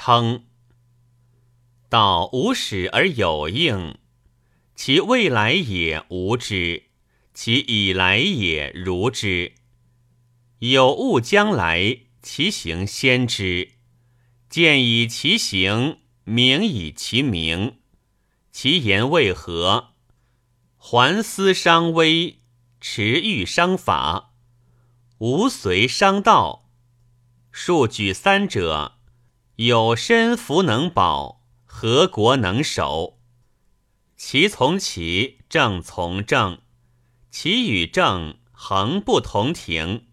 称。道无始而有应，其未来也无知，其以来也如之。有物将来，其行先知。见以其行，名以其名。其言为何？还思伤微，持欲伤法，无随伤道。数举三者，有身弗能保，何国能守？其从其正从正，其与正恒不同庭。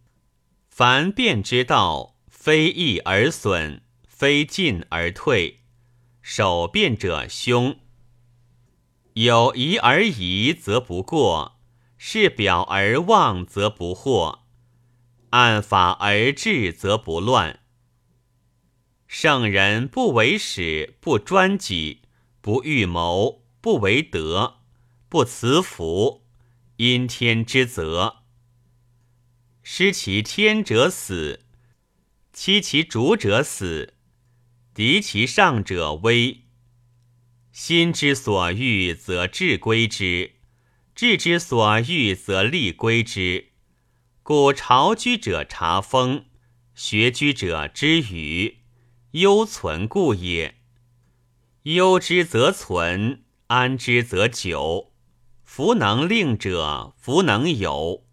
凡变之道，非易而损。非进而退，守变者凶。有疑而疑则不过，是表而妄则不惑，按法而治则不乱。圣人不为始，不专己，不预谋，不为德，不辞福，因天之责。失其天者死，欺其主者死。敌其上者危，心之所欲则志归之，志之所欲则力归之。故朝居者察风，学居者知雨，忧存故也。忧之则存，安之则久。弗能令者，弗能有。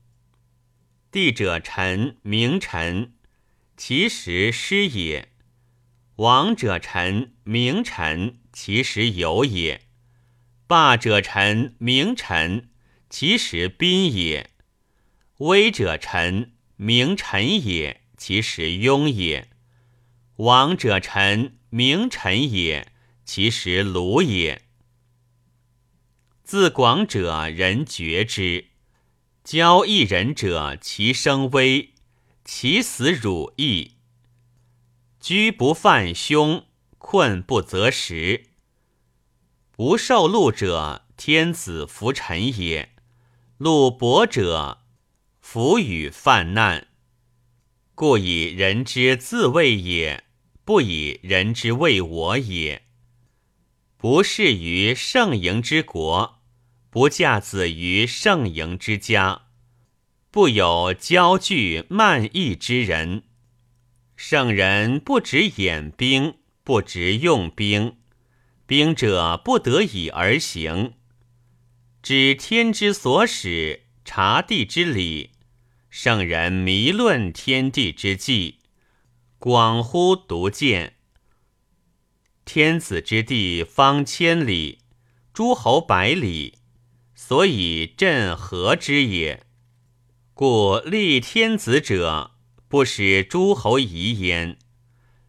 地者臣，名臣，其实失也。王者臣，名臣，其实有也；霸者臣，名臣，其实宾也；威者臣，名臣也，其实庸也；王者臣，名臣也，其实鲁也。自广者，人觉之；交一人者，其声微，其死汝意。居不犯凶，困不择食。不受禄者，天子服臣也；禄薄者，弗与犯难。故以人之自谓也，不以人之谓我也。不仕于圣营之国，不嫁子于圣营之家，不有骄惧慢意之人。圣人不止演兵，不执用兵，兵者不得已而行。知天之所使，察地之理。圣人迷论天地之际，广乎独见。天子之地方千里，诸侯百里，所以镇和之也。故立天子者。不使诸侯疑焉，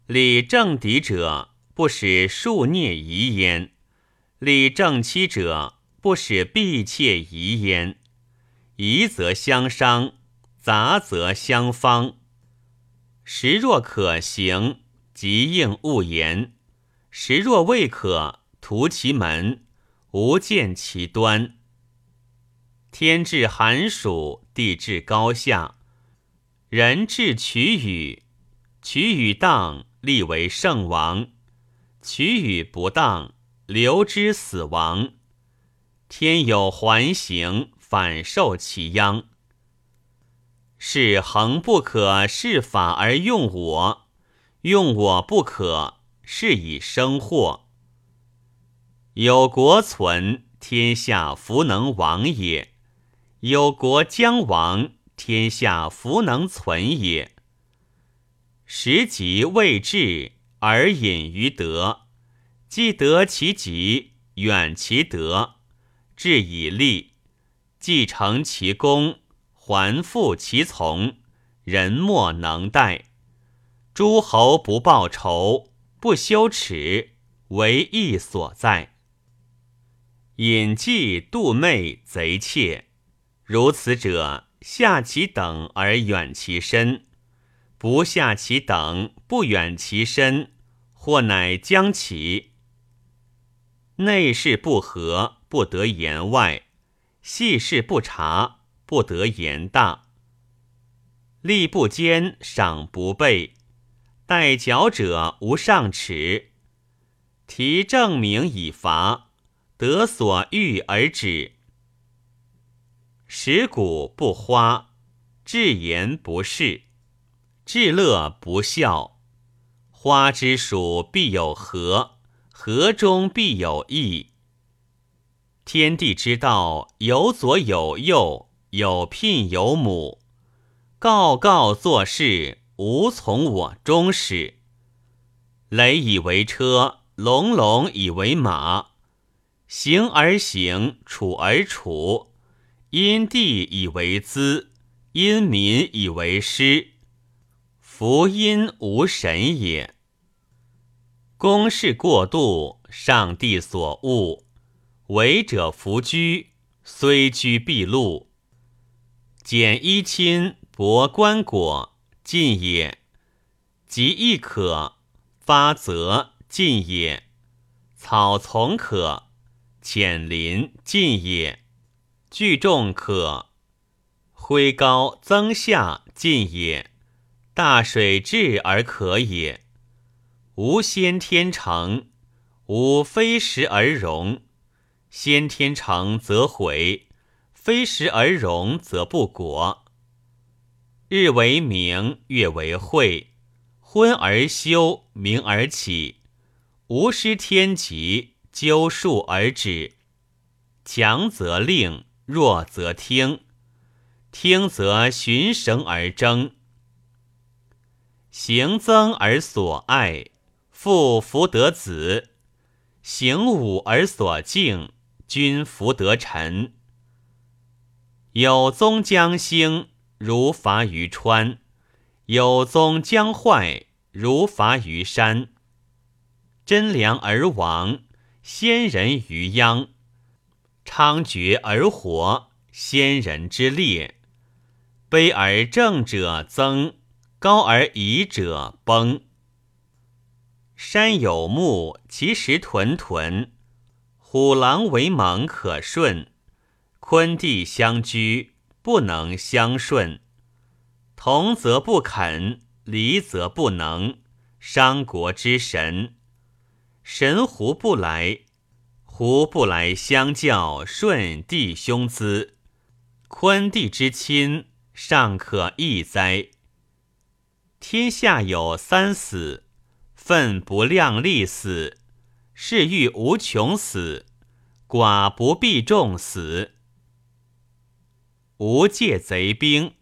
立正敌者；不使庶孽疑焉，立正妻者；不使婢妾疑焉。疑则相伤，杂则相方。时若可行，即应勿言；时若未可，图其门，无见其端。天至寒暑，地至高下。人至取与，取与当，立为圣王；取与不当，留之死亡。天有环形，反受其殃。是恒不可视法而用我，用我不可，是以生祸。有国存，天下弗能亡也；有国将亡。天下弗能存也。时极未至而隐于德，既得其极，远其德，至以立，既成其功，还复其从，人莫能待。诸侯不报仇，不羞耻，为义所在。隐迹妒昧贼窃，如此者。下其等而远其身，不下其等不远其身，或乃将其。内事不和，不得言外；细事不察，不得言大。力不坚，赏不备，待缴者无上齿。提证明以罚，得所欲而止。食古不花，至言不是，至乐不笑。花之属必有和，合中必有异。天地之道，有左有右，有聘有母。告告做事，无从我中始。雷以为车，隆隆以为马。行而行，处而处。因地以为资，因民以为师。福因无神也。公事过度，上帝所恶。为者弗居，虽居必禄。简衣亲，薄棺椁，尽也。及亦可发则尽也。草丛可浅林，尽也。聚众可挥高增下尽也，大水至而可也。无先天成，无非时而容。先天成则毁，非时而荣则不果。日为明，月为晦，昏而休，明而起。无失天极，究数而止。强则令。弱则听，听则循绳而争，行增而所爱，父福得子；行武而所敬，君福得臣。有宗将兴，如伐于川；有宗将坏，如伐于山。贞良而亡，先人于殃。猖獗而活，先人之列；卑而正者增，高而夷者崩。山有木，其实屯屯；虎狼为盟，可顺；坤地相居，不能相顺。同则不肯，离则不能，伤国之神。神胡不来？胡不来相教顺弟兄资，坤弟之亲，尚可义哉？天下有三死，愤不量力死，是欲无穷死，寡不避众死。无借贼兵，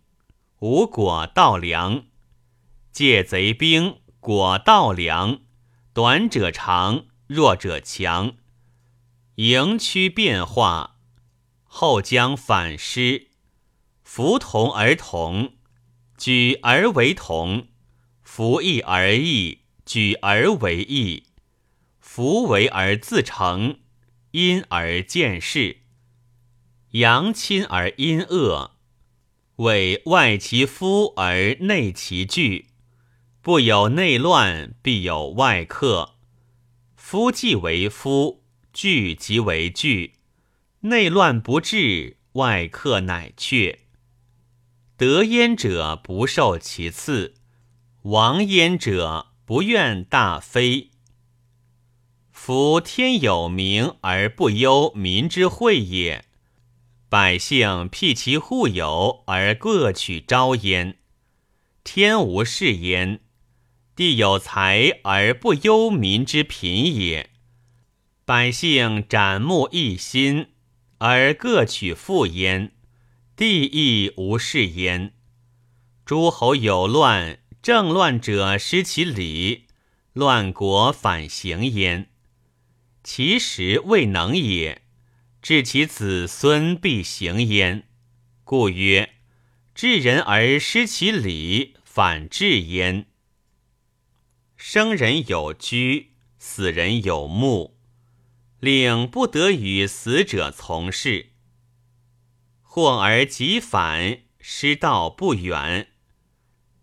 无果盗粮；借贼兵，果盗粮，短者长，弱者强。迎趋变化，后将反失。服同而同，举而为同；服义而义，举而为义。弗为而自成，因而见事。阳亲而阴恶，为外其夫而内其惧。不有内乱，必有外克。夫既为夫。惧即为惧，内乱不治，外克乃却。得焉者不受其次，亡焉者不愿大非。夫天有明而不忧民之惠也，百姓辟其户有而各取招焉。天无事焉，地有财而不忧民之贫也。百姓斩木一心，而各取富焉；地亦无事焉。诸侯有乱，政乱者失其理，乱国反行焉。其实未能也，治其子孙必行焉。故曰：治人而失其礼，反治焉。生人有居，死人有墓。令不得与死者从事，或而即反，失道不远。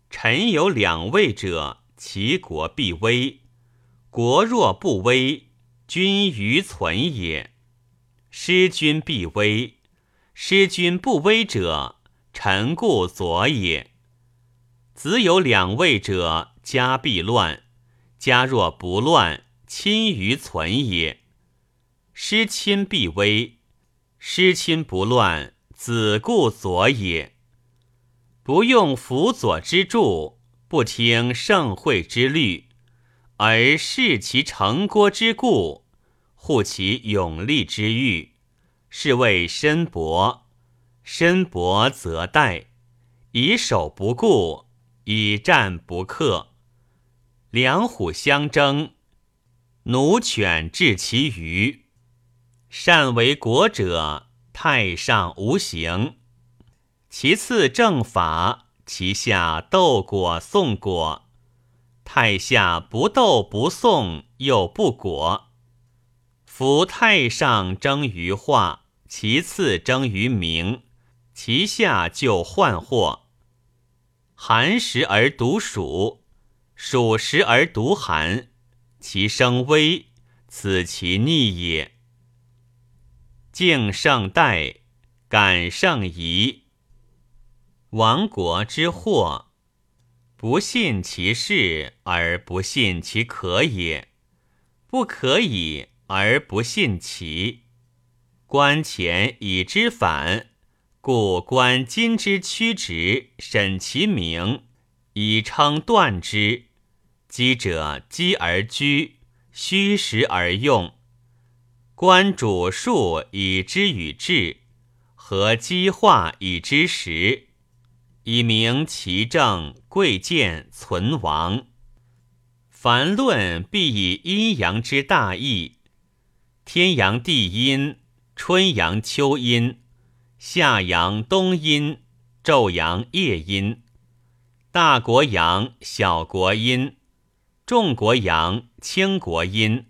臣有两位者，其国必危；国若不危，君余存也。失君必危，失君不危者，臣故左也。子有两位者，家必乱；家若不乱，亲于存也。失亲必危，失亲不乱，子固左也。不用辅佐之助，不听盛会之律，而视其成郭之故，护其永立之欲，是谓身薄。身薄则殆，以守不顾，以战不克。两虎相争，奴犬治其余。善为国者，太上无形；其次正法，其下斗果送果。太下不斗不送，又不果。夫太上争于化，其次争于名。其下就患祸。寒食而独暑，暑食而独寒，其生危，此其逆也。敬圣代，感圣仪。亡国之祸，不信其事而不信其可也，不可以而不信其。观前以之反。故观今之曲直，审其名，以称断之。积者积而居，虚实而用。观主数以知与治，和积化以知实，以明其正贵贱存亡。凡论必以阴阳之大义，天阳地阴，春阳秋阴。夏阳冬阴，昼阳夜阴，大国阳，小国阴，众国阳，轻国阴，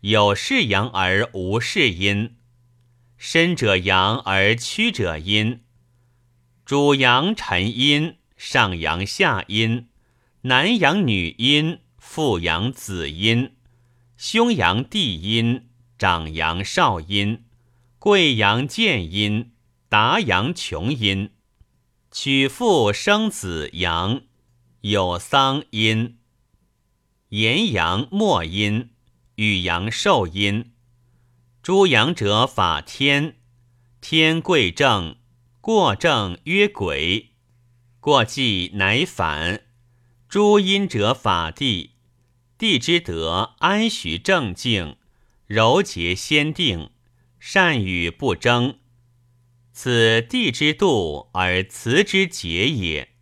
有是阳而无是阴，深者阳而曲者阴，主阳沉阴，上阳下阴，男阳女阴，父阳子阴，兄阳弟阴，长阳少阴，贵阳贱阴。达阳穷阴，娶妇生子阳，有丧阴。炎阳末阴，与阳受阴。诸阳者法天，天贵正，过正曰鬼，过继乃反。诸阴者法地，地之德安许正静，柔节先定，善与不争。此地之度而辞之节也。